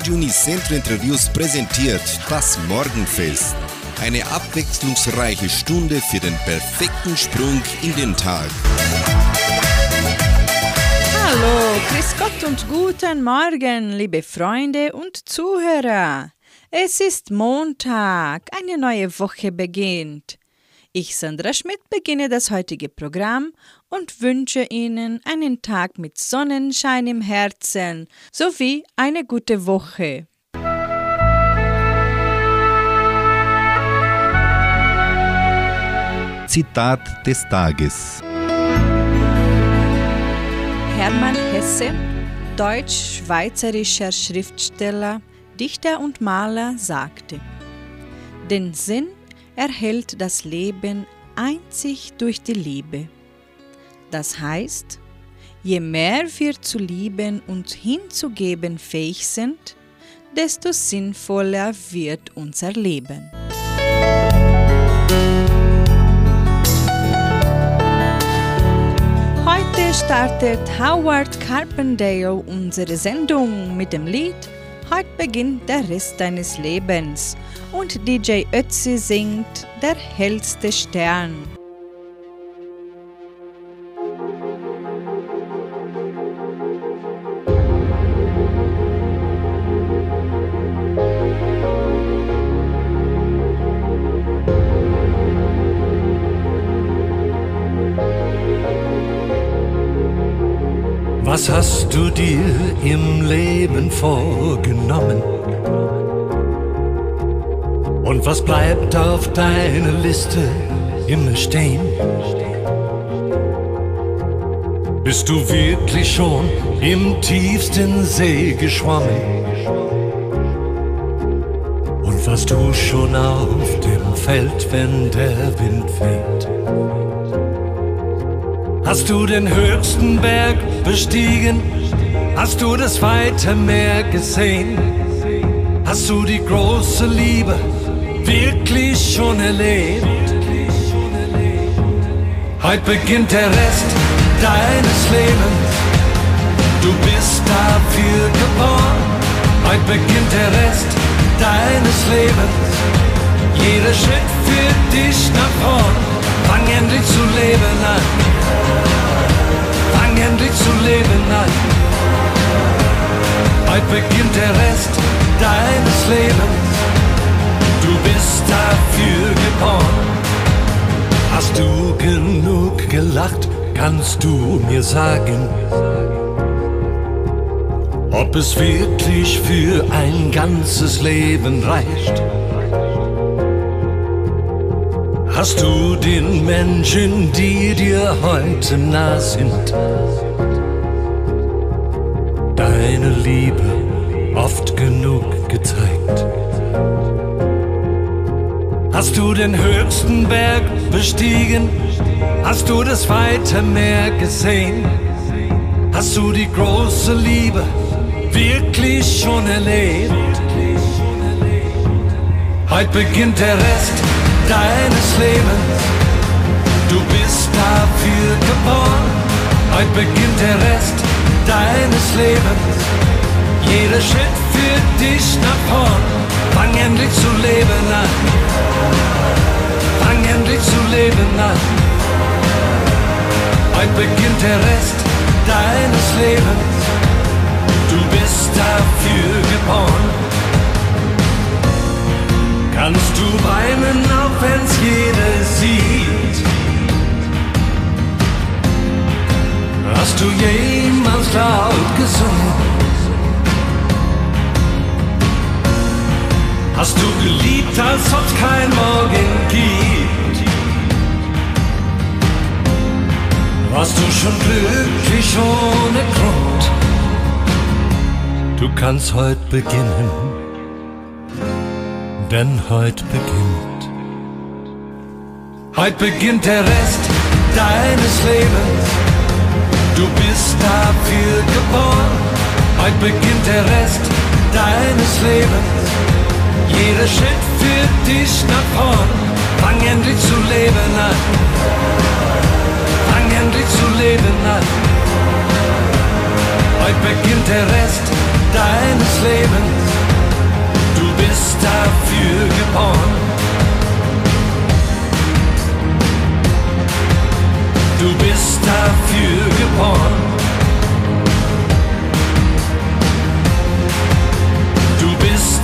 Radio Unicentro Interviews präsentiert das Morgenfest. Eine abwechslungsreiche Stunde für den perfekten Sprung in den Tag. Hallo, grüß Gott und guten Morgen, liebe Freunde und Zuhörer. Es ist Montag, eine neue Woche beginnt. Ich, Sandra Schmidt, beginne das heutige Programm und wünsche Ihnen einen Tag mit Sonnenschein im Herzen sowie eine gute Woche. Zitat des Tages. Hermann Hesse, deutsch-schweizerischer Schriftsteller, Dichter und Maler, sagte, den Sinn erhält das Leben einzig durch die Liebe. Das heißt, je mehr wir zu lieben und hinzugeben fähig sind, desto sinnvoller wird unser Leben. Heute startet Howard Carpendale unsere Sendung mit dem Lied Heute beginnt der Rest deines Lebens und DJ Ötzi singt Der hellste Stern. Was hast du dir im Leben vorgenommen? Und was bleibt auf deiner Liste immer stehen? Bist du wirklich schon im tiefsten See geschwommen? Und warst du schon auf dem Feld, wenn der Wind weht? Hast du den höchsten Berg bestiegen? Hast du das weite Meer gesehen? Hast du die große Liebe wirklich schon erlebt? Heute beginnt der Rest deines Lebens. Du bist dafür geboren. Heute beginnt der Rest deines Lebens. Jeder Schritt führt dich nach vorn. Fang endlich zu leben an fang endlich zu leben an. Heute beginnt der Rest deines Lebens. Du bist dafür geboren. Hast du genug gelacht, kannst du mir sagen, ob es wirklich für ein ganzes Leben reicht. Hast du den Menschen, die dir heute nah sind, deine Liebe oft genug gezeigt? Hast du den höchsten Berg bestiegen? Hast du das weite Meer gesehen? Hast du die große Liebe wirklich schon erlebt? Heute beginnt der Rest deines Lebens. Du bist dafür geboren. Heute beginnt der Rest deines Lebens. Jeder Schritt führt dich nach vorn. Fang endlich zu leben an. Fang endlich zu leben an. Heute beginnt der Rest deines Lebens. Du bist dafür geboren kannst du weinen, auch wenn's jeder sieht. Hast du jemals laut gesungen? Hast du geliebt, als ob's kein Morgen gibt? Warst du schon glücklich ohne Grund? Du kannst heute beginnen denn heute beginnt. Heute beginnt der Rest deines Lebens. Du bist dafür geboren. Heute beginnt der Rest deines Lebens. Jeder Schritt führt dich nach vorn. Fang endlich zu leben an. Fang endlich zu leben an. Heute beginnt der Rest deines Lebens. Du bist dafür geboren. Du bist dafür geboren.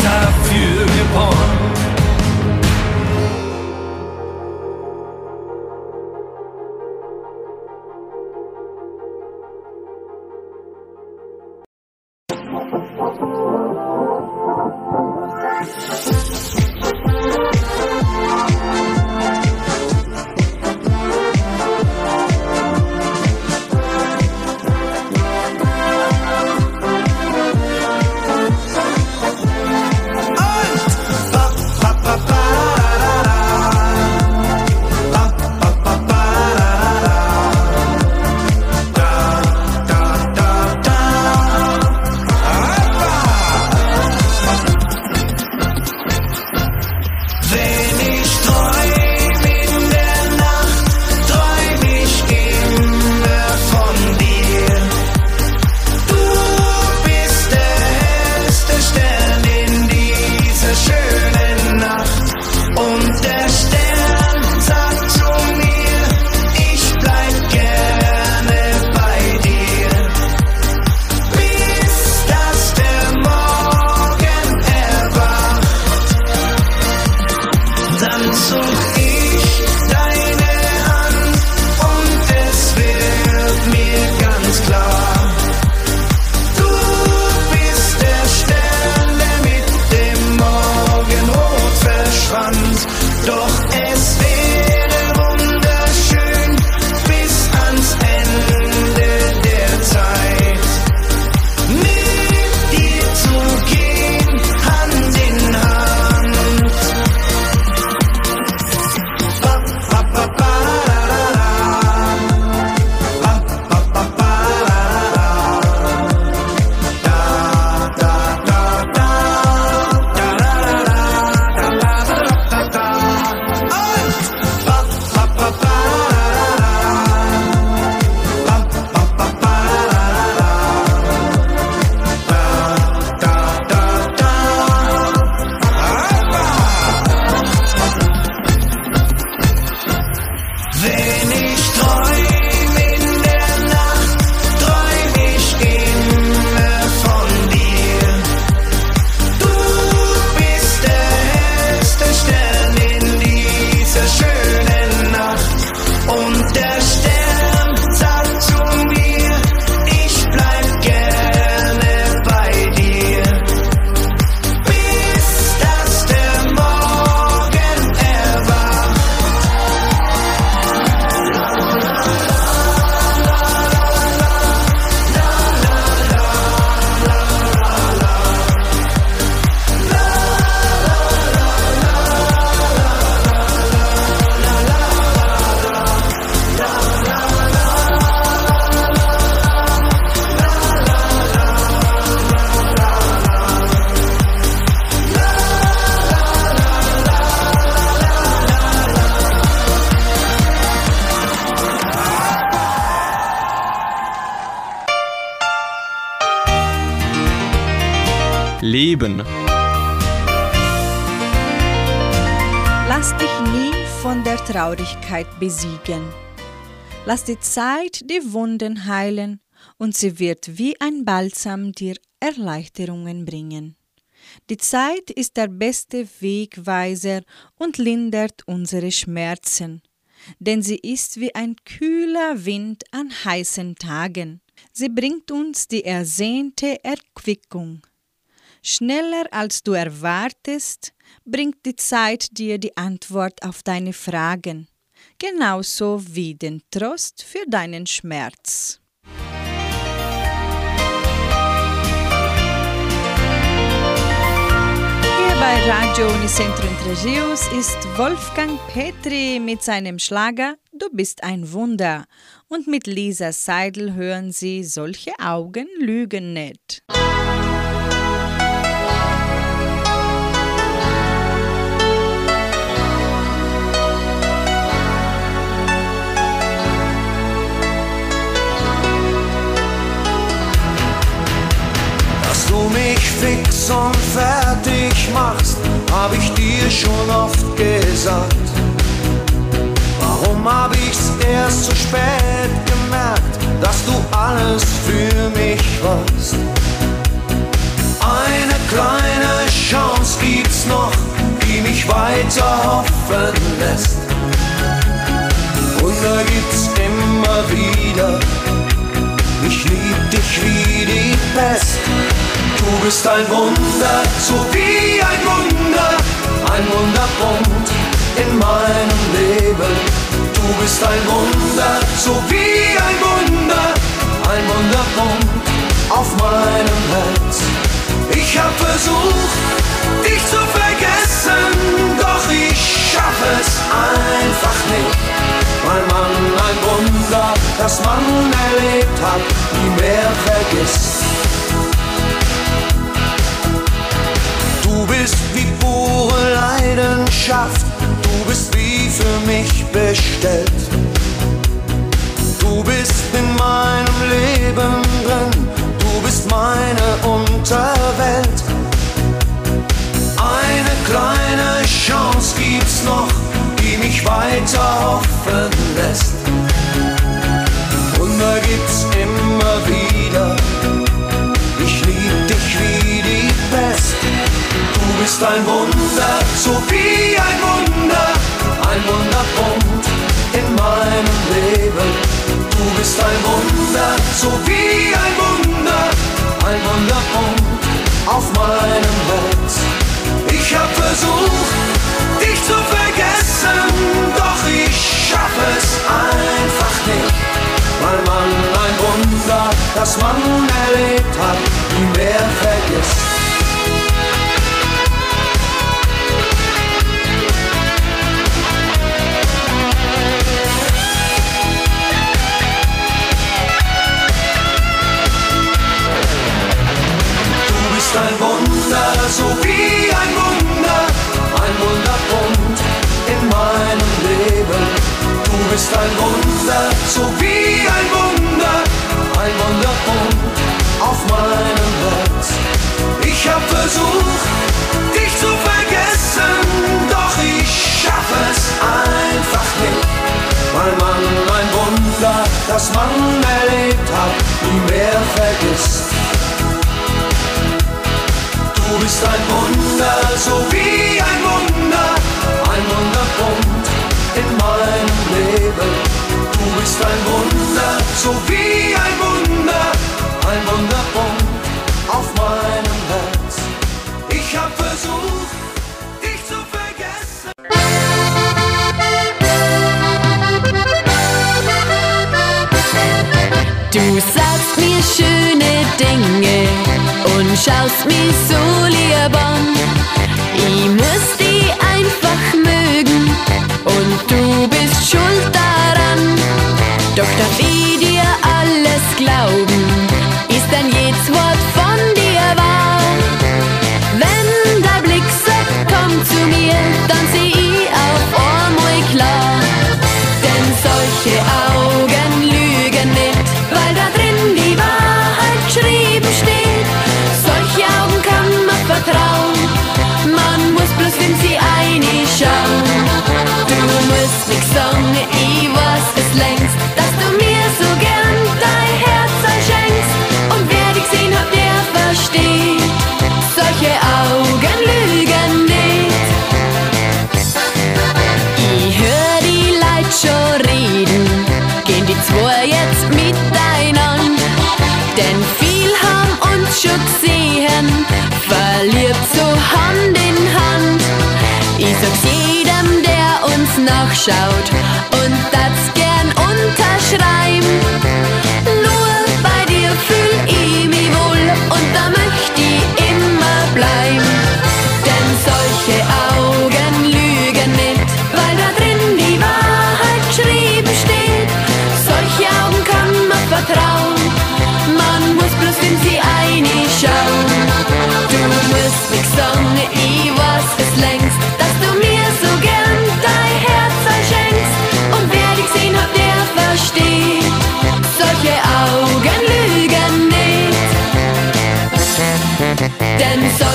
Bist dafür geboren. Traurigkeit besiegen. Lass die Zeit die Wunden heilen und sie wird wie ein Balsam dir Erleichterungen bringen. Die Zeit ist der beste Wegweiser und lindert unsere Schmerzen, denn sie ist wie ein kühler Wind an heißen Tagen. Sie bringt uns die ersehnte Erquickung. Schneller als du erwartest, bringt die Zeit dir die Antwort auf deine Fragen, genauso wie den Trost für deinen Schmerz. Hier bei Radio Unicentro Entre ist Wolfgang Petri mit seinem Schlager Du bist ein Wunder und mit Lisa Seidel hören Sie Solche Augen lügen nicht. Du mich fix und fertig machst, hab ich dir schon oft gesagt. Warum hab ich's erst zu spät gemerkt? warst. Eine kleine Chance gibt's noch, die mich weiter hoffen lässt. Wunder gibt's immer wieder, ich lieb dich wie die Pest. Du bist ein Wunder, so wie ein Wunder, ein Wunderpunkt in meinem Leben. Du bist ein Wunder, so wie ein Wunder, ein Wunderpunkt auf meinem Herz. Ich hab versucht, dich zu vergessen, doch ich schaff es einfach nicht. Weil man ein Wunder, das man erlebt hat, nie mehr vergisst. Bist wie pure Leidenschaft, du bist wie für mich bestellt. Du bist in meinem Leben drin, du bist meine Unterwelt. Eine kleine Chance gibt's noch, die mich weiter hoffen lässt. Wunder gibt's immer so wie ein Wunder, ein Wunderpunkt in meinem Leben. Du bist ein Wunder, so wie ein Wunder, ein Wunderpunkt auf meinem Herz. Ich hab versucht, dich zu vergessen, doch ich schaff es einfach nicht. Weil man ein Wunder, das man erlebt hat, nie mehr vergisst. So wie ein Wunder, ein Wunderpunkt in meinem Leben. Du bist ein Wunder, so wie ein Wunder, ein Wunderpunkt auf meinem Herz. Ich hab versucht, dich zu vergessen, doch ich schaff es einfach nicht. Weil man ein Wunder, das man erlebt hat, nie mehr vergisst. Du bist ein Wunder, so wie mir schöne Dinge und schaust mich so lieb an. Ich muss dich einfach mögen und du shout.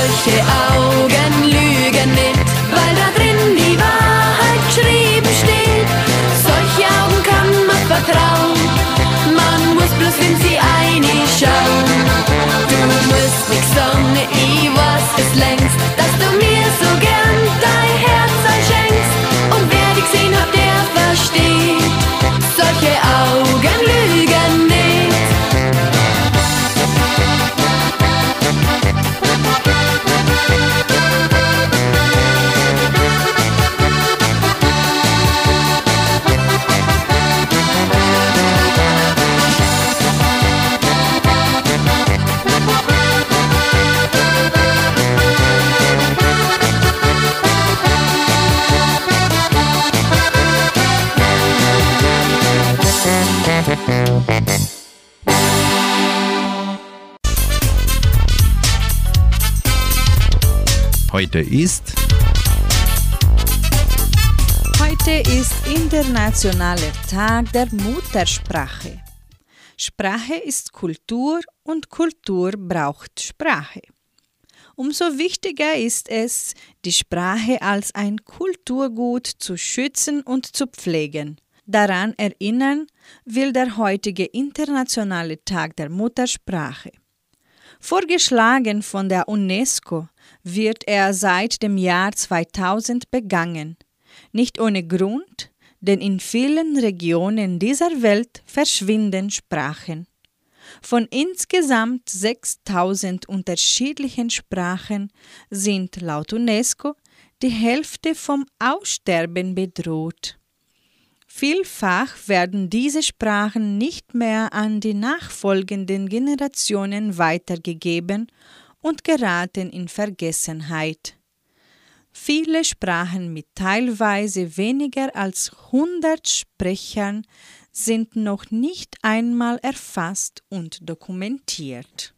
Solche Augen lügen nicht, Heute ist. Heute ist Internationaler Tag der Muttersprache. Sprache ist Kultur und Kultur braucht Sprache. Umso wichtiger ist es, die Sprache als ein Kulturgut zu schützen und zu pflegen. Daran erinnern will der heutige Internationale Tag der Muttersprache. Vorgeschlagen von der UNESCO wird er seit dem Jahr 2000 begangen. Nicht ohne Grund, denn in vielen Regionen dieser Welt verschwinden Sprachen. Von insgesamt 6000 unterschiedlichen Sprachen sind laut UNESCO die Hälfte vom Aussterben bedroht. Vielfach werden diese Sprachen nicht mehr an die nachfolgenden Generationen weitergegeben und geraten in Vergessenheit. Viele Sprachen mit teilweise weniger als 100 Sprechern sind noch nicht einmal erfasst und dokumentiert.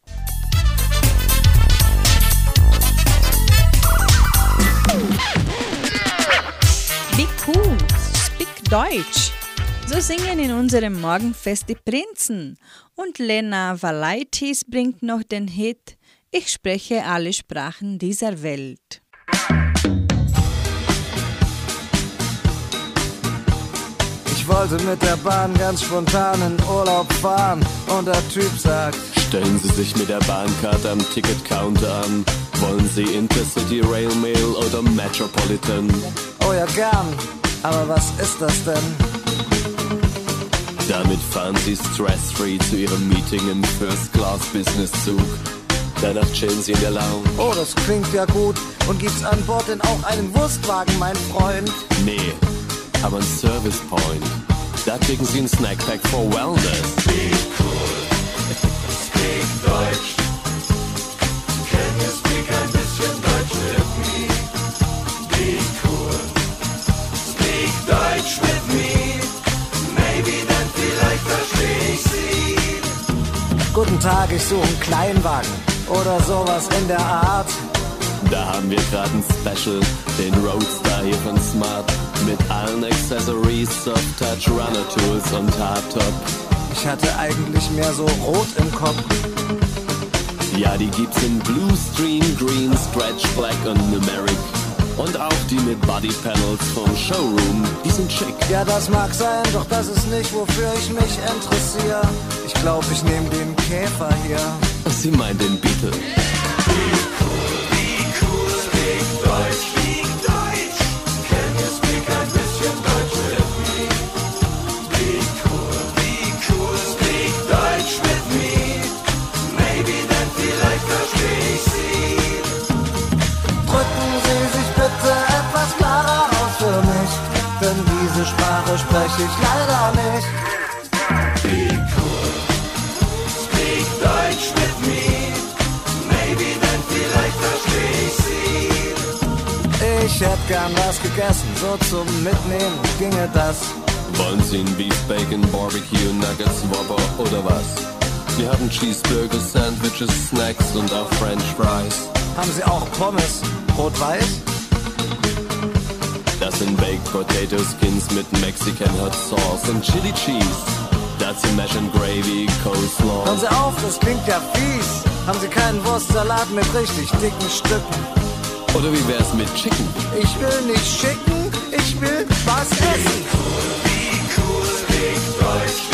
Wie cool! Speak Deutsch! So singen in unserem Morgenfest die Prinzen und Lena Valaitis bringt noch den Hit Ich spreche alle Sprachen dieser Welt. Ich wollte mit der Bahn ganz spontan in Urlaub fahren und der Typ sagt, Stellen Sie sich mit der Bahncard am Ticketcounter an. Wollen Sie Intercity, Rail Mail oder Metropolitan? oh ja gern, aber was ist das denn? Damit fahren Sie stress-free zu Ihrem Meeting im First-Class-Business-Zug. Danach chillen Sie in der Lounge. Oh, das klingt ja gut. Und gibt's an Bord denn auch einen Wurstwagen, mein Freund? Nee, aber ein Service Point. Da kriegen Sie ein Snackpack for Wellness. Guten Tag, ich suche einen Kleinwagen oder sowas in der Art. Da haben wir gerade ein Special, den Roadster hier von Smart. Mit allen Accessories, Soft Touch, Runner Tools und Hardtop. Ich hatte eigentlich mehr so rot im Kopf. Ja, die gibt's in Blue Stream, Green, Stretch, Black und Numeric. Und auch die mit Body Panels vom Showroom, die sind schick. Ja, das mag sein, doch das ist nicht, wofür ich mich interessiere. Ich glaube, ich nehme den Käfer hier. Sie meint den Beetle. Drücken Spreche ich leider nicht. Ich hätte gern was gegessen, so zum Mitnehmen ginge das. Wollen Sie ein Beef Bacon, Barbecue, Nuggets, Whopper oder was? Wir haben Cheeseburger, Sandwiches, Snacks und auch French Fries. Haben Sie auch Pommes? Rot-Weiß? Sind Baked Potato Skins mit Mexican Hot Sauce und Chili Cheese. Dazu Mash and Gravy, Coleslaw. Hören Sie auf, das klingt ja fies. Haben Sie keinen Wurstsalat mit richtig dicken Stücken? Oder wie wär's mit Chicken? Ich will nicht schicken, ich will was essen. Was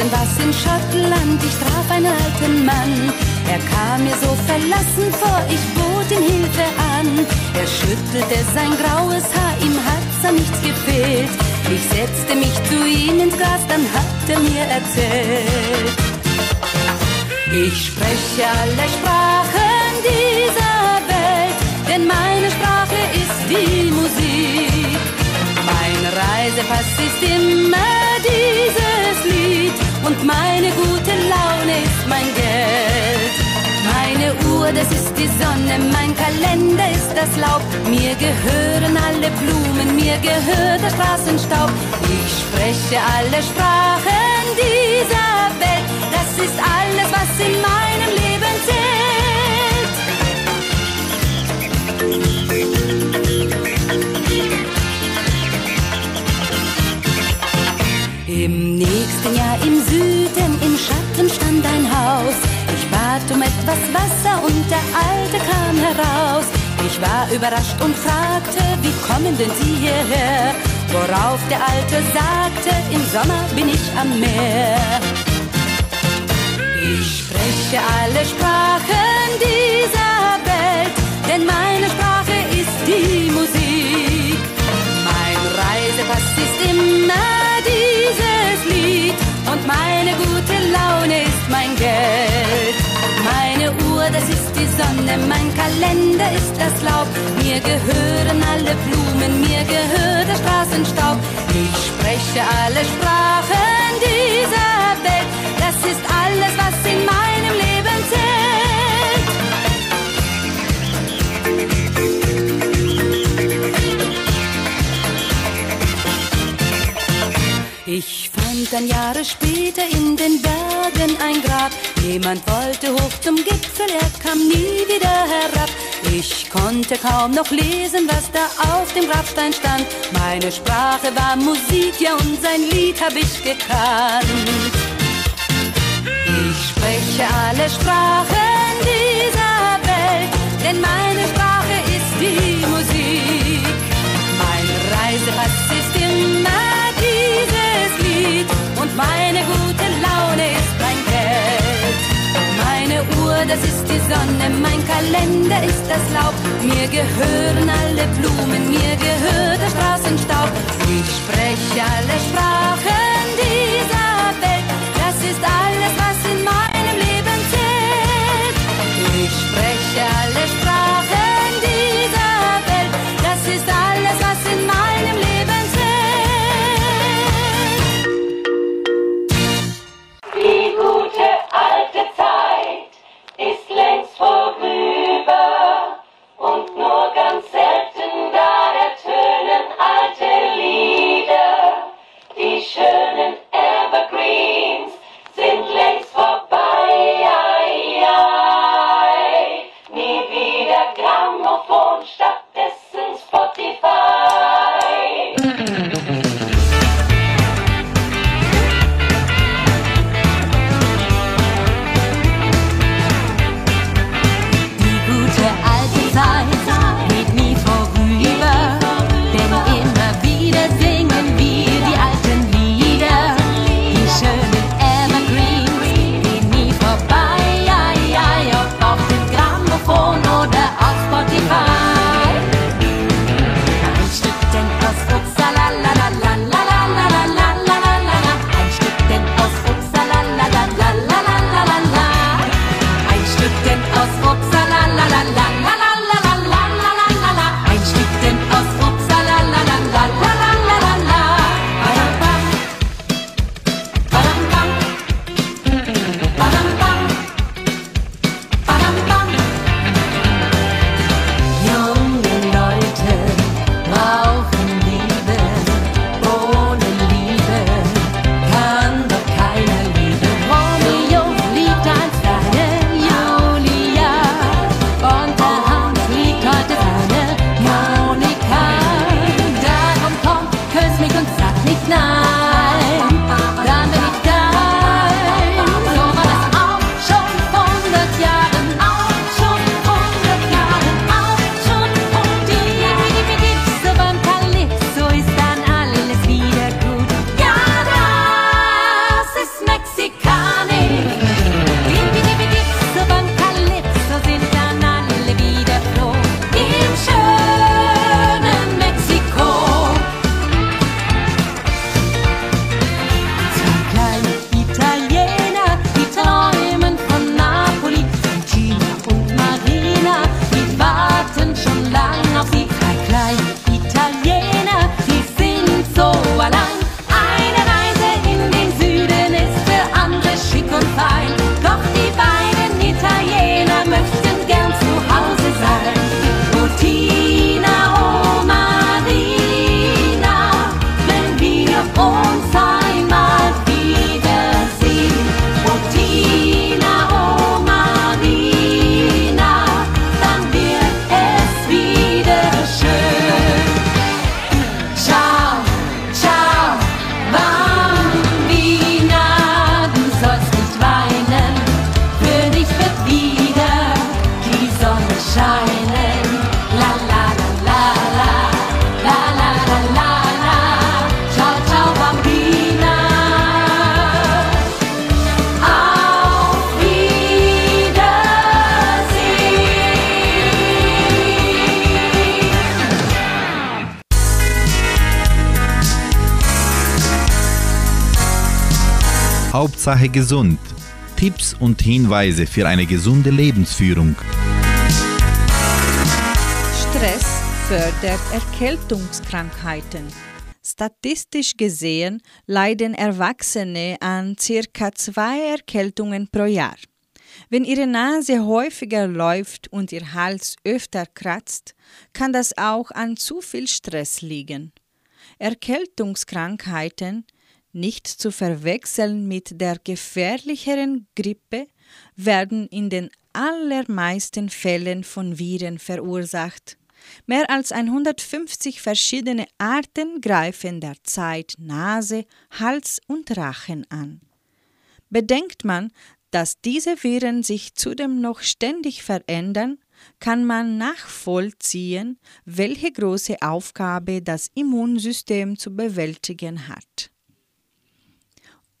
Land, ich traf einen alten Mann. Er kam mir so verlassen vor, ich bot ihm Hilfe an. Er schüttelte sein graues Haar, ihm hat's an nichts gefehlt. Ich setzte mich zu ihm ins Gras, dann hat er mir erzählt. Ich spreche alle Sprachen dieser Welt, denn meine Sprache ist die Musik. Mein Reisepass ist immer und meine gute Laune ist mein Geld. Meine Uhr, das ist die Sonne, mein Kalender ist das Laub. Mir gehören alle Blumen, mir gehört der Straßenstaub. Ich spreche alle Sprachen dieser Welt, das ist alles, was in meinem Im nächsten Jahr im Süden, im Schatten stand ein Haus. Ich bat um etwas Wasser und der Alte kam heraus. Ich war überrascht und fragte, wie kommen denn Sie hierher? Worauf der Alte sagte, im Sommer bin ich am Meer. Ich spreche alle Sprachen dieser Welt, denn meine Sprache ist die Musik. Mein Reisepass ist immer das ist die Sonne, mein Kalender ist das Laub. Mir gehören alle Blumen, mir gehört der Straßenstaub. Ich spreche alle Sprachen dieser Welt, das ist alles, was in meinem Leben zählt. Ich fand dann Jahre später in den Bergen ein Grab. Jemand wollte hoch zum Gipfel, er kam nie wieder herab. Ich konnte kaum noch lesen, was da auf dem Grabstein stand. Meine Sprache war Musik, ja und sein Lied hab ich gekannt. Ich spreche alle Sprachen dieser Welt, denn meine das ist die Sonne, mein Kalender ist das Laub. Mir gehören alle Blumen, mir gehört der Straßenstaub. Ich spreche alle Sprachen dieser Welt, das ist alles, was in meinem Leben zählt. Ich spreche alle Sprachen Hauptsache gesund. Tipps und Hinweise für eine gesunde Lebensführung. Stress fördert Erkältungskrankheiten. Statistisch gesehen leiden Erwachsene an circa zwei Erkältungen pro Jahr. Wenn Ihre Nase häufiger läuft und Ihr Hals öfter kratzt, kann das auch an zu viel Stress liegen. Erkältungskrankheiten, nicht zu verwechseln mit der gefährlicheren Grippe, werden in den allermeisten Fällen von Viren verursacht. Mehr als 150 verschiedene Arten greifen derzeit Nase, Hals und Rachen an. Bedenkt man, dass diese Viren sich zudem noch ständig verändern, kann man nachvollziehen, welche große Aufgabe das Immunsystem zu bewältigen hat.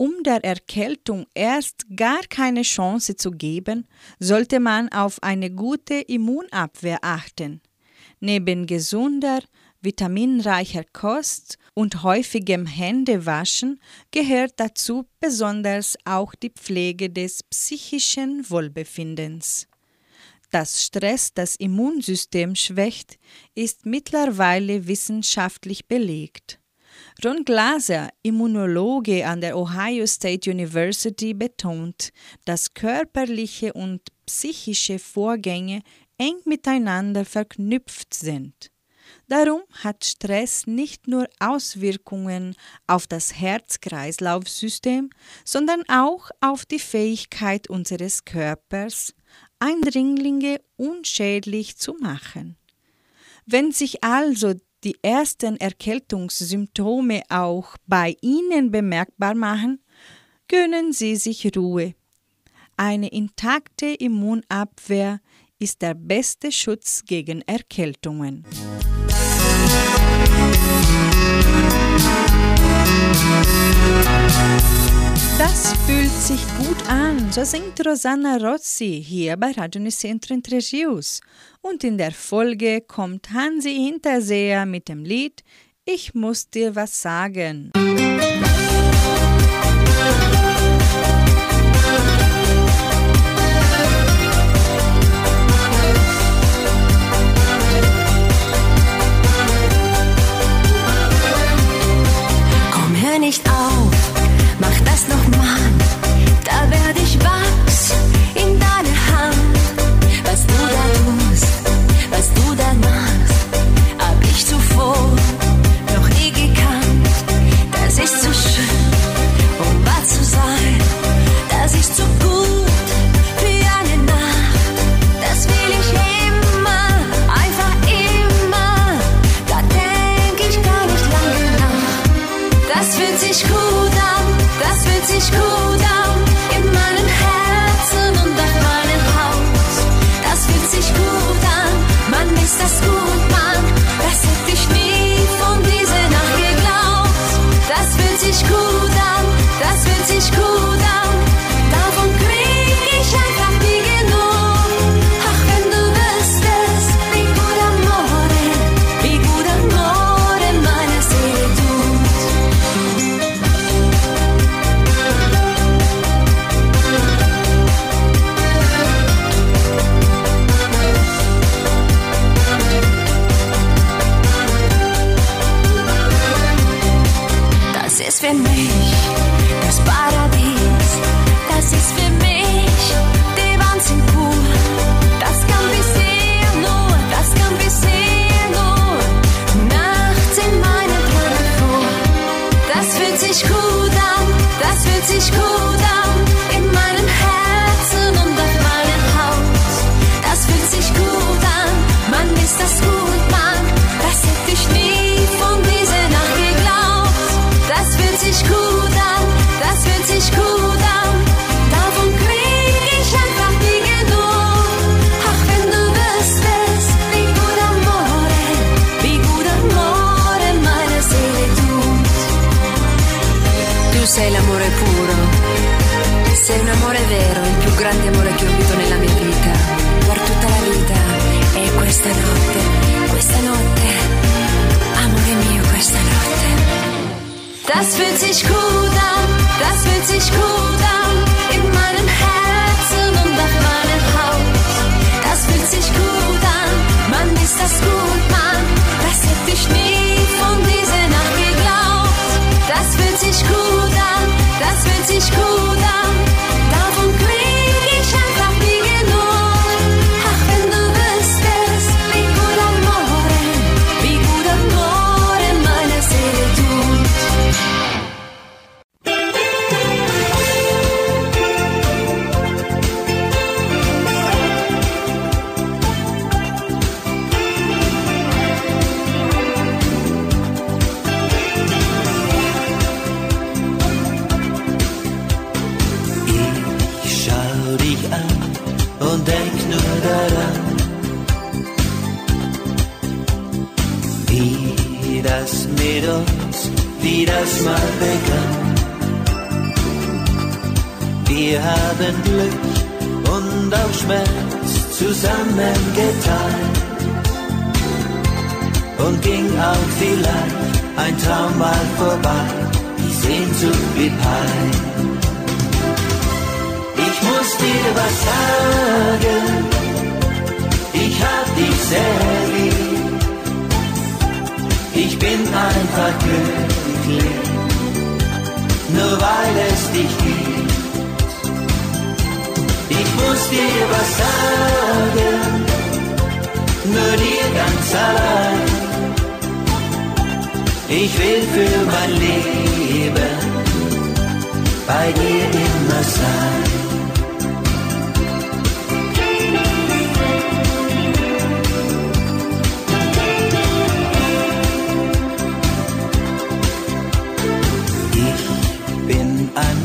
Um der Erkältung erst gar keine Chance zu geben, sollte man auf eine gute Immunabwehr achten. Neben gesunder, vitaminreicher Kost und häufigem Händewaschen gehört dazu besonders auch die Pflege des psychischen Wohlbefindens. Dass Stress das Immunsystem schwächt, ist mittlerweile wissenschaftlich belegt. Ron Glaser, Immunologe an der Ohio State University, betont, dass körperliche und psychische Vorgänge eng miteinander verknüpft sind. Darum hat Stress nicht nur Auswirkungen auf das Herz-Kreislauf-System, sondern auch auf die Fähigkeit unseres Körpers, Eindringlinge unschädlich zu machen. Wenn sich also die ersten Erkältungssymptome auch bei Ihnen bemerkbar machen, gönnen Sie sich Ruhe. Eine intakte Immunabwehr ist der beste Schutz gegen Erkältungen. Das fühlt sich gut an, so singt Rosanna Rozzi hier bei Radio Nicentro Entre Rios. Und in der Folge kommt Hansi Hinterseher mit dem Lied Ich muss dir was sagen. nicht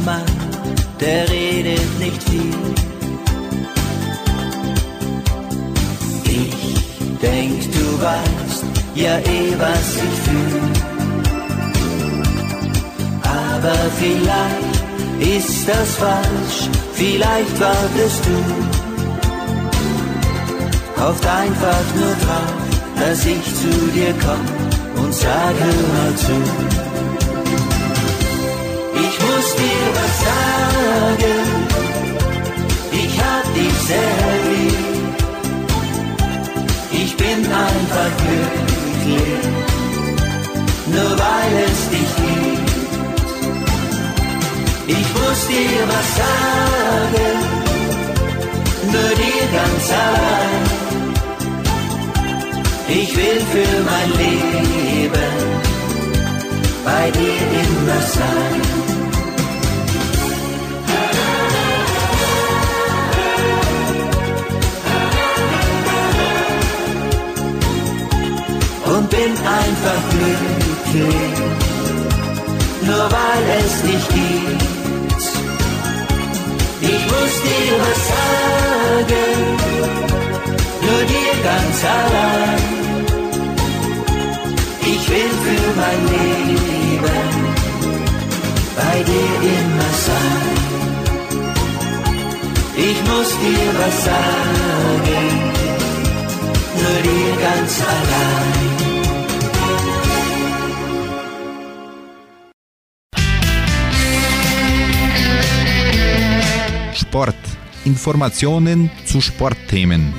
Mann, der redet nicht viel. Ich denk, du weißt ja eh, was ich fühl. Aber vielleicht ist das falsch, vielleicht wartest du. Hofft einfach nur drauf, dass ich zu dir komm und sag, hör mal zu. Ich muss dir was sagen, ich hab dich sehr lieb. Ich bin einfach glücklich, nur weil es dich gibt. Ich muss dir was sagen, nur dir ganz allein. Ich will für mein Leben bei dir immer sein. Bin einfach glücklich, nur weil es dich gibt. Ich muss dir was sagen, nur dir ganz allein. Ich will für mein Leben bei dir immer sein. Ich muss dir was sagen, nur dir ganz allein. Informationen zu Sportthemen.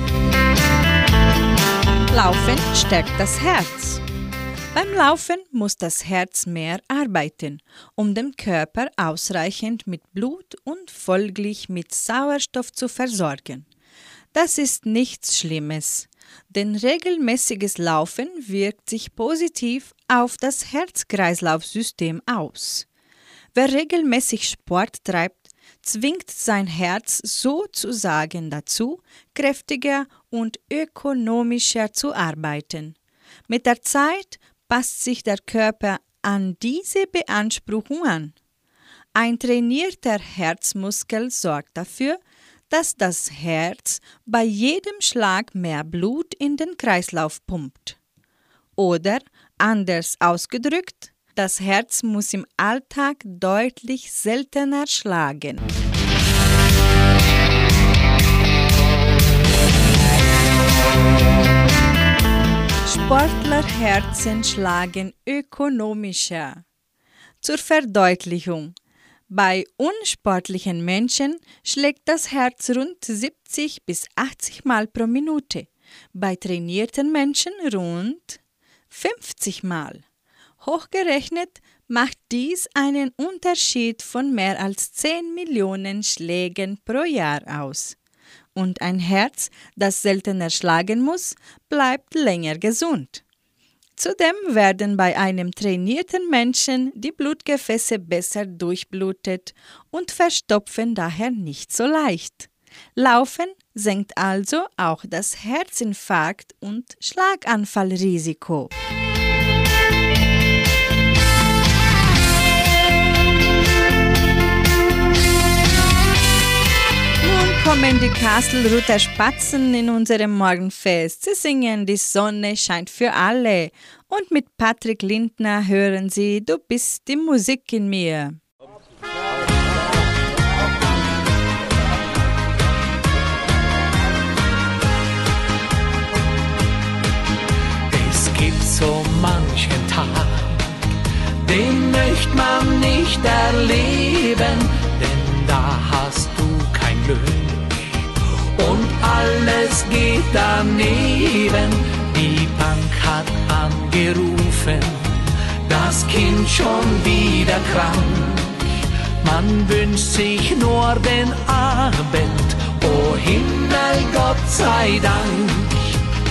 Laufen stärkt das Herz. Beim Laufen muss das Herz mehr arbeiten, um den Körper ausreichend mit Blut und folglich mit Sauerstoff zu versorgen. Das ist nichts Schlimmes, denn regelmäßiges Laufen wirkt sich positiv auf das Herz-Kreislauf-System aus. Wer regelmäßig Sport treibt, zwingt sein Herz sozusagen dazu, kräftiger und ökonomischer zu arbeiten. Mit der Zeit passt sich der Körper an diese Beanspruchung an. Ein trainierter Herzmuskel sorgt dafür, dass das Herz bei jedem Schlag mehr Blut in den Kreislauf pumpt. Oder anders ausgedrückt, das Herz muss im Alltag deutlich seltener schlagen. Sportlerherzen schlagen ökonomischer. Zur Verdeutlichung. Bei unsportlichen Menschen schlägt das Herz rund 70 bis 80 Mal pro Minute, bei trainierten Menschen rund 50 Mal. Hochgerechnet macht dies einen Unterschied von mehr als 10 Millionen Schlägen pro Jahr aus. Und ein Herz, das seltener schlagen muss, bleibt länger gesund. Zudem werden bei einem trainierten Menschen die Blutgefäße besser durchblutet und verstopfen daher nicht so leicht. Laufen senkt also auch das Herzinfarkt- und Schlaganfallrisiko. Kommen die Kastelruther Spatzen in unserem Morgenfest. Sie singen Die Sonne scheint für alle. Und mit Patrick Lindner hören Sie Du bist die Musik in mir. Es gibt so manchen Tag, den möchte man nicht erleben, denn da hast du kein Glück und alles geht daneben. Die Bank hat angerufen, das Kind schon wieder krank. Man wünscht sich nur den Abend, oh Himmel, Gott sei Dank.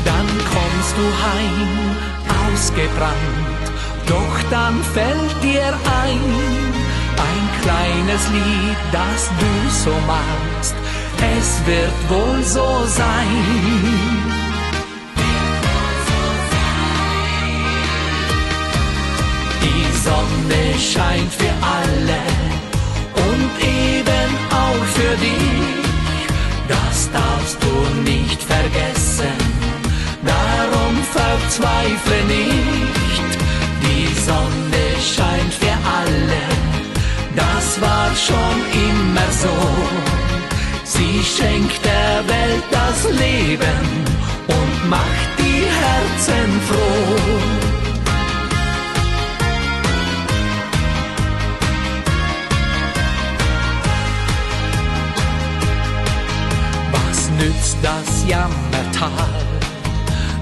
Dann kommst du heim, ausgebrannt, doch dann fällt dir ein, ein kleines Lied, das du so magst es wird wohl so sein. Die Sonne scheint für alle und eben auch für dich. Das darfst du nicht vergessen, darum verzweifle nicht. Die Sonne scheint für alle, das war schon immer so. Sie schenkt der Welt das Leben und macht die Herzen froh. Was nützt das Jammertal?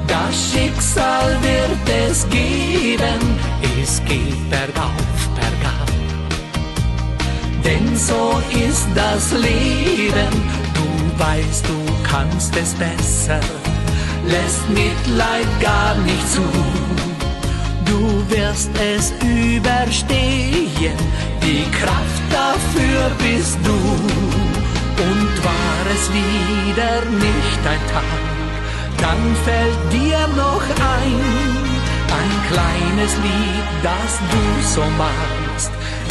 Das Schicksal wird es geben, es geht bergauf, bergab. Denn so ist das Leben, du weißt, du kannst es besser, lässt Mitleid gar nicht zu. Du wirst es überstehen, die Kraft dafür bist du. Und war es wieder nicht ein Tag, dann fällt dir noch ein, ein kleines Lied, das du so magst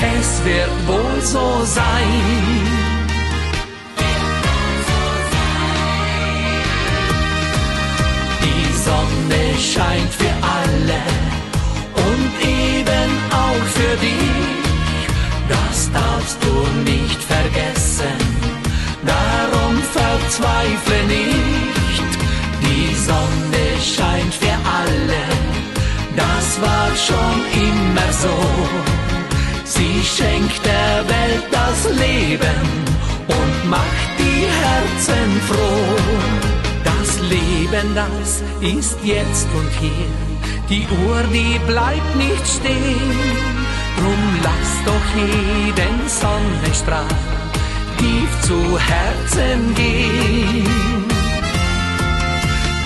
es wird wohl so sein. Die Sonne scheint für alle und eben auch für dich. Das darfst du nicht vergessen, darum verzweifle nicht. Die Sonne scheint für alle, das war schon immer so. Sie schenkt der Welt das Leben und macht die Herzen froh. Das Leben, das ist jetzt und hier. Die Uhr, die bleibt nicht stehen. Drum lass doch jeden Sonnenstrahl tief zu Herzen gehen.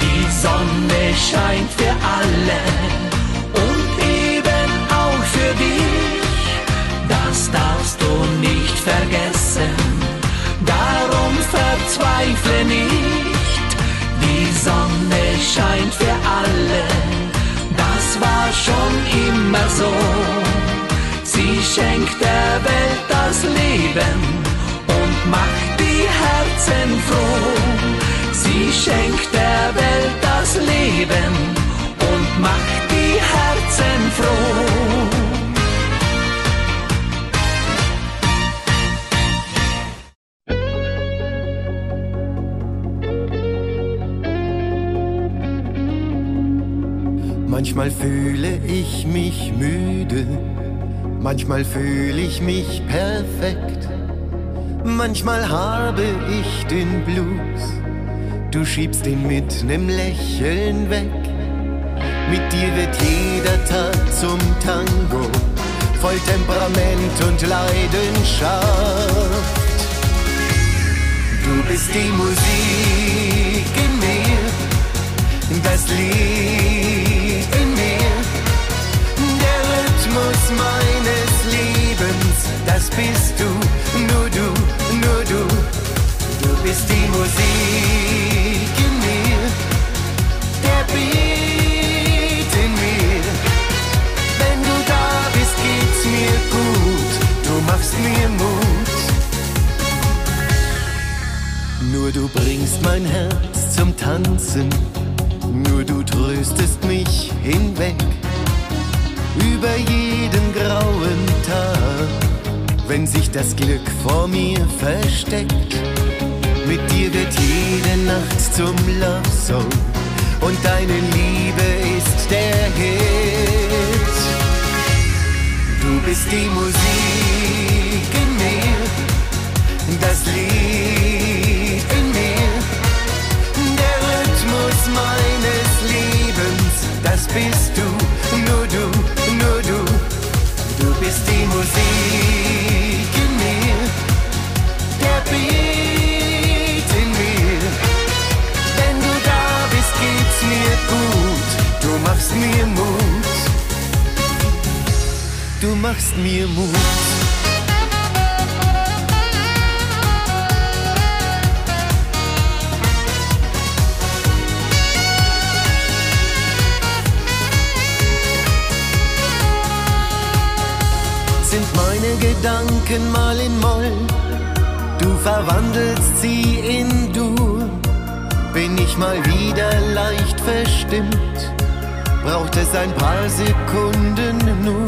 Die Sonne scheint für alle und eben auch für dich vergessen. Darum verzweifle nicht, die Sonne scheint für alle. Das war schon immer so. Sie schenkt der Welt das Leben und macht die Herzen froh. Sie schenkt der Welt das Leben und macht Manchmal fühle ich mich müde, Manchmal fühle ich mich perfekt, manchmal habe ich den Blues. Du schiebst ihn mit nem Lächeln weg. Mit dir wird jeder Tag zum Tango, voll Temperament und Leidenschaft. Du bist die Musik in mir, das Lied Rhythmus meines Lebens, das bist du, nur du, nur du. Du bist die Musik in mir, der Beat in mir. Wenn du da bist, geht's mir gut, du machst mir Mut. Nur du bringst mein Herz zum Tanzen, nur du tröstest mich hinweg über jeden grauen Tag, wenn sich das Glück vor mir versteckt. Mit dir wird jede Nacht zum Love Song und deine Liebe ist der Hit. Du bist die Musik in mir, das Lied in mir, der Rhythmus meines Lebens, das bist du, nur. Du bist die Musik in mir, der Beat in mir. Wenn du da bist, geht's mir gut, du machst mir Mut. Du machst mir Mut. Verwandelst sie in Dur. Bin ich mal wieder leicht verstimmt, braucht es ein paar Sekunden nur,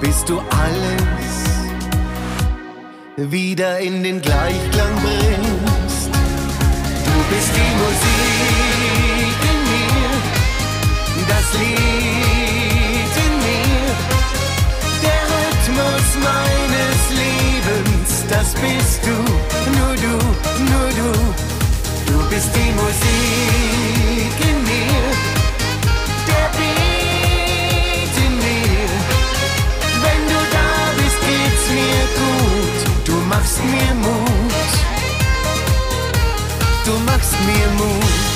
bis du alles wieder in den Gleichklang bringst. Du bist die Musik in mir, das Lied in mir, der Rhythmus meines das bist du, nur du, nur du. Du bist die Musik in mir, der Beat in mir. Wenn du da bist, geht's mir gut. Du machst mir Mut. Du machst mir Mut.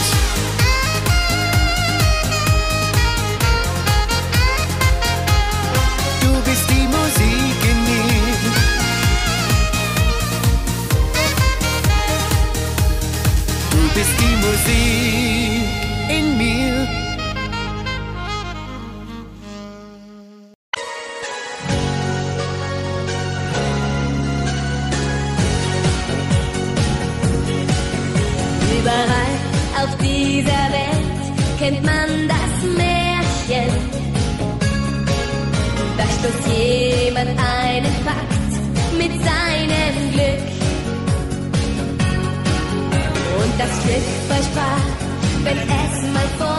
Musik in mir. Überall auf dieser Welt kennt man das Märchen. Da stoßt jemand einen Fakt mit seinem Glück. Das Glück versprach, wenn es mal fortgehen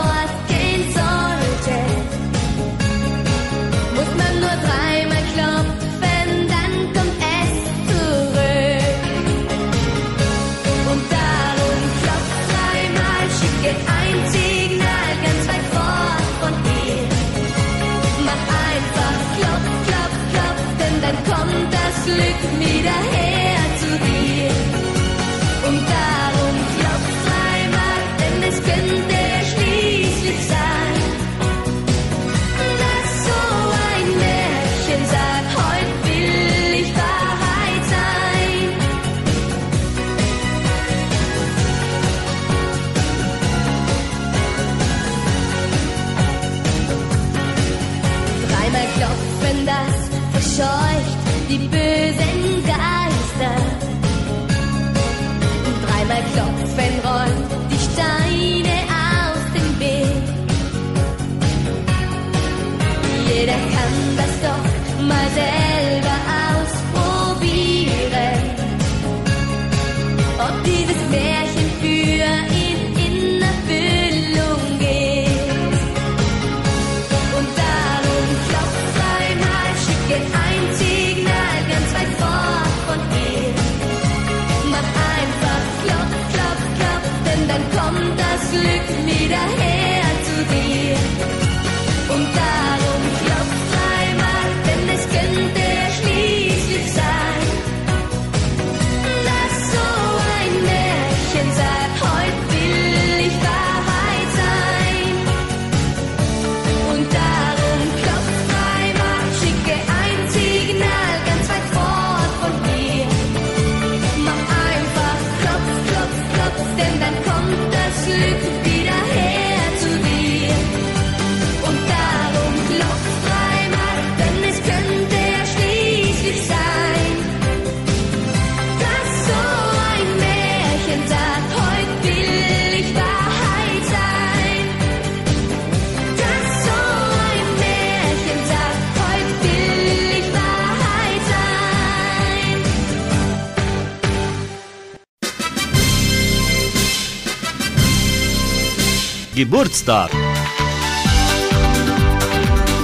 Geburtstag.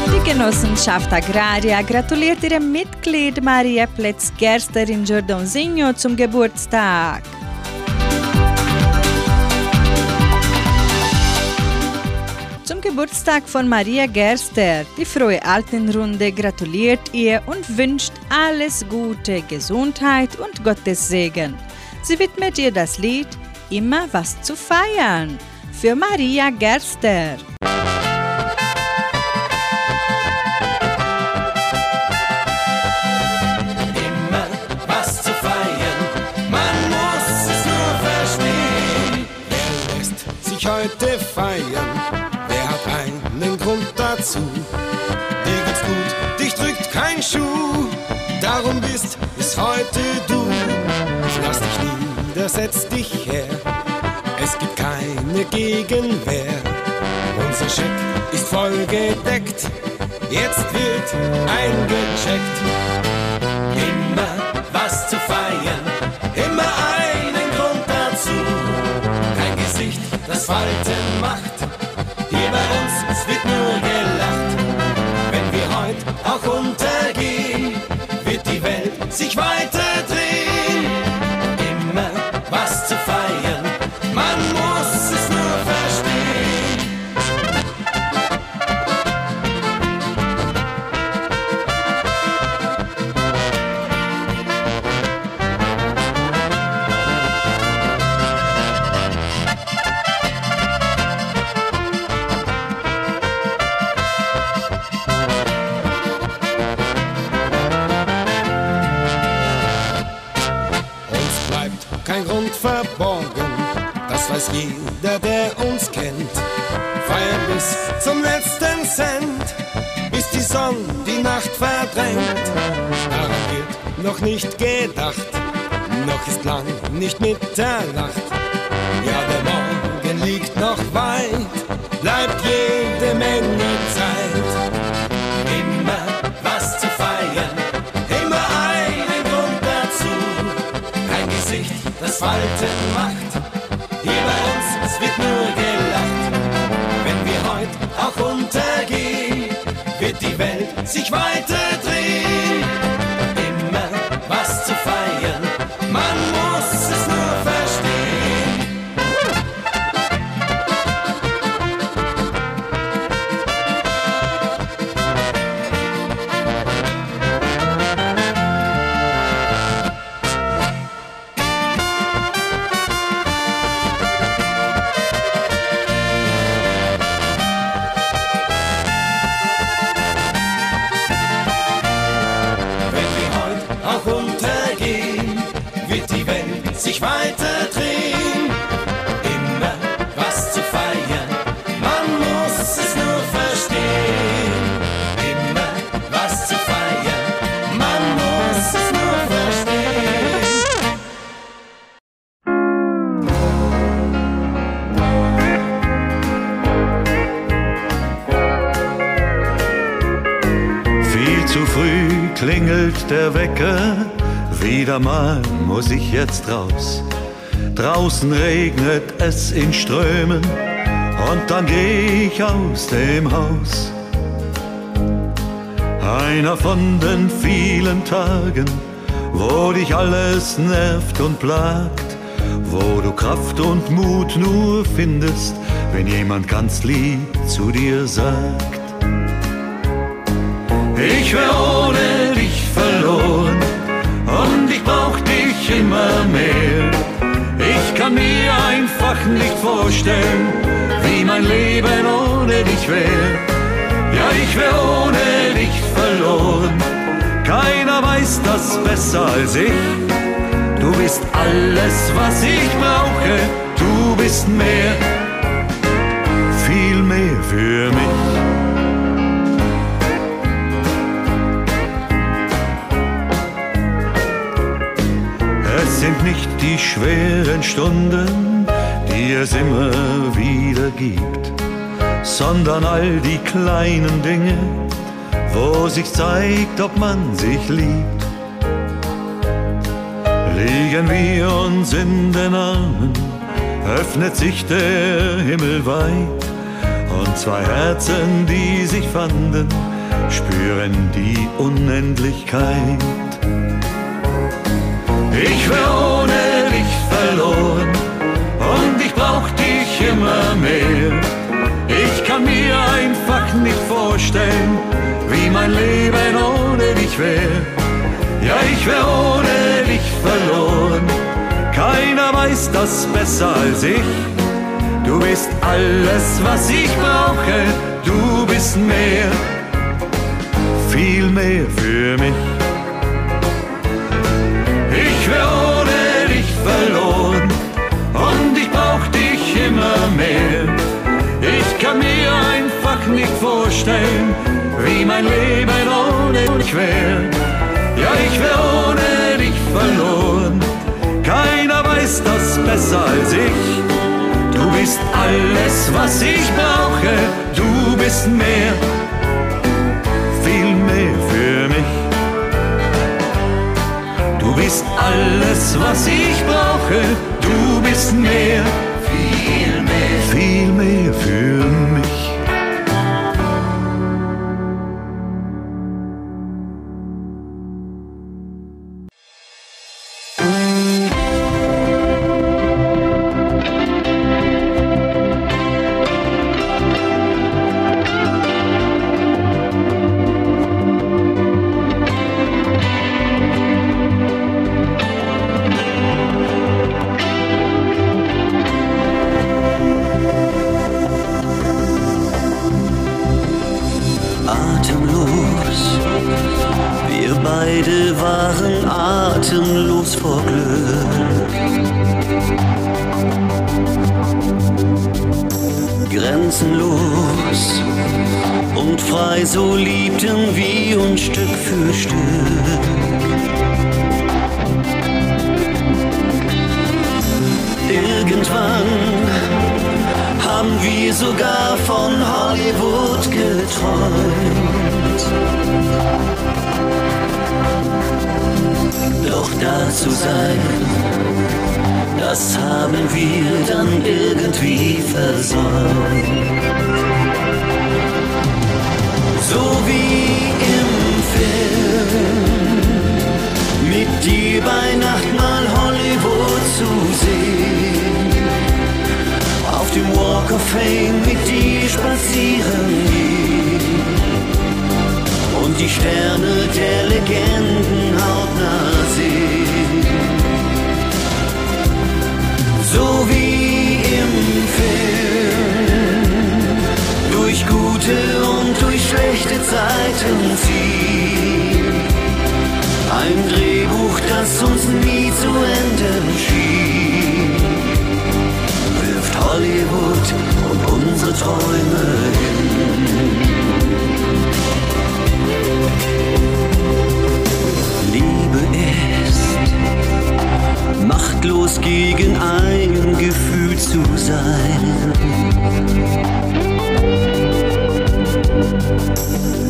Die Genossenschaft Agraria gratuliert ihrem Mitglied Maria Pletz-Gerster in Giordonsigno zum Geburtstag. Zum Geburtstag von Maria Gerster, die frohe Altenrunde gratuliert ihr und wünscht alles Gute, Gesundheit und Gottes Segen. Sie widmet ihr das Lied Immer was zu feiern für Maria Gerster. Heute feiern? Wer hat einen Grund dazu? Dir geht's gut, dich drückt kein Schuh. Darum bist bis heute du. Lass dich nieder, setz dich her. Gegenwehr. Unser Scheck ist voll gedeckt. Jetzt wird eingecheckt. Immer was zu feiern, immer einen Grund dazu. Kein Gesicht, das Falten macht. Hier bei uns, es wird nur gelacht. Sich weiter muss ich jetzt raus. Draußen regnet es in Strömen und dann geh ich aus dem Haus. Einer von den vielen Tagen, wo dich alles nervt und plagt, wo du Kraft und Mut nur findest, wenn jemand ganz lieb zu dir sagt. Ich wär ohne dich verloren und ich brauch dich immer mehr. Ich kann mir einfach nicht vorstellen, wie mein Leben ohne dich wär. Ja, ich wär ohne dich verloren. Keiner weiß das besser als ich. Du bist alles, was ich brauche. Du bist mehr, viel mehr für mich. Sind nicht die schweren Stunden, die es immer wieder gibt, sondern all die kleinen Dinge, wo sich zeigt, ob man sich liebt. Liegen wir uns in den Armen, öffnet sich der Himmel weit Und zwei Herzen, die sich fanden, spüren die Unendlichkeit. Ich wär ohne dich verloren und ich brauch dich immer mehr. Ich kann mir einfach nicht vorstellen, wie mein Leben ohne dich wär. Ja, ich wär ohne dich verloren. Keiner weiß das besser als ich. Du bist alles, was ich brauche. Du bist mehr, viel mehr für mich. Ich wär ohne dich verloren und ich brauch dich immer mehr. Ich kann mir einfach nicht vorstellen, wie mein Leben ohne dich wär. Ja, ich wär ohne dich verloren. Keiner weiß das besser als ich. Du bist alles, was ich brauche. Du bist mehr, viel mehr für mich. Du bist alles, was ich brauche. Du bist mehr, viel mehr, viel mehr für mich. Grenzenlos und frei, so liebten wir uns Stück für Stück. Irgendwann haben wir sogar von Hollywood geträumt. Doch da zu sein, das haben wir dann irgendwie versäumt. So wie im Film, mit dir bei Nacht mal Hollywood zu sehen auf dem Walk of Fame mit dir spazieren gehen und die Sterne der Legenden hautnah sehen. So wie im Film, durch gute und durch schlechte Zeiten ziehen. Ein Drehbuch, das uns nie zu enden schien. Hollywood und unsere Träume hin. Machtlos gegen ein Gefühl zu sein.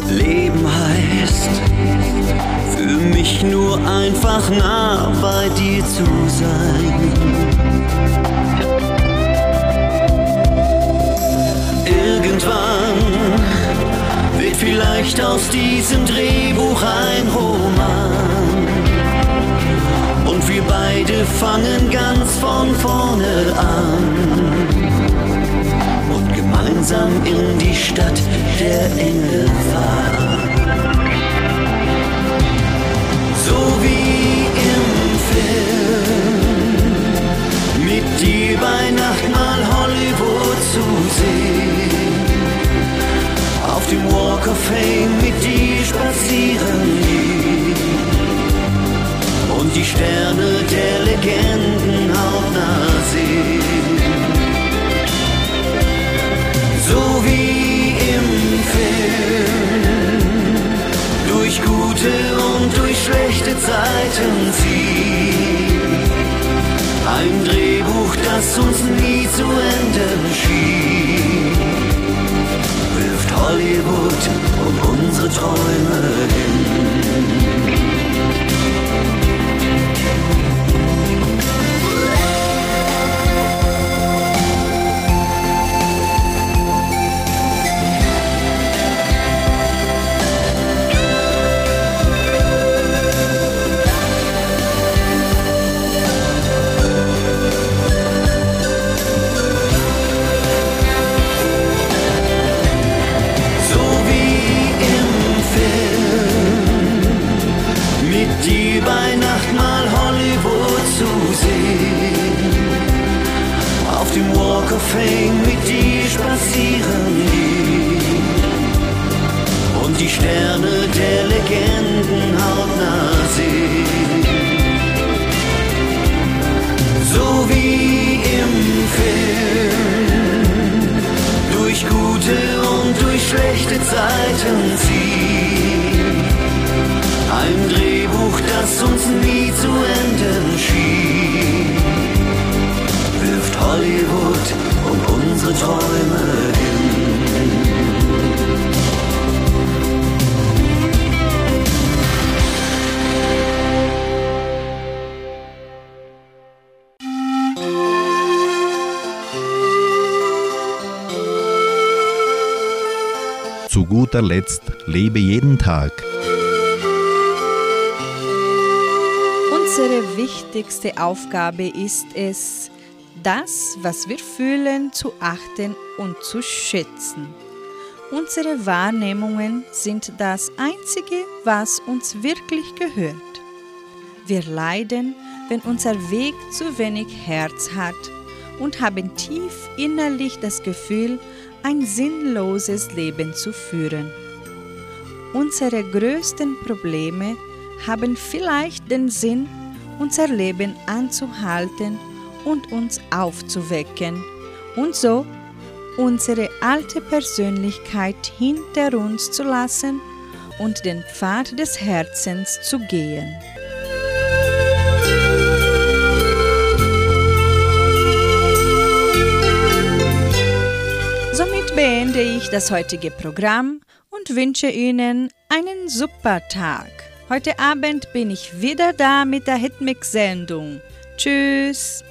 Leben heißt für mich nur einfach nah bei dir zu sein. Irgendwann wird vielleicht aus diesem Drehbuch ein Roman. Fangen ganz von vorne an. Ziehen. Ein Drehbuch, das uns nie zu enden schien, wirft Hollywood um unsere Träume hin. Guter Letzt lebe jeden Tag. Unsere wichtigste Aufgabe ist es, das, was wir fühlen, zu achten und zu schätzen. Unsere Wahrnehmungen sind das Einzige, was uns wirklich gehört. Wir leiden, wenn unser Weg zu wenig Herz hat und haben tief innerlich das Gefühl, ein sinnloses Leben zu führen. Unsere größten Probleme haben vielleicht den Sinn, unser Leben anzuhalten und uns aufzuwecken und so unsere alte Persönlichkeit hinter uns zu lassen und den Pfad des Herzens zu gehen. Beende ich das heutige Programm und wünsche Ihnen einen super Tag. Heute Abend bin ich wieder da mit der Hitmix-Sendung. Tschüss!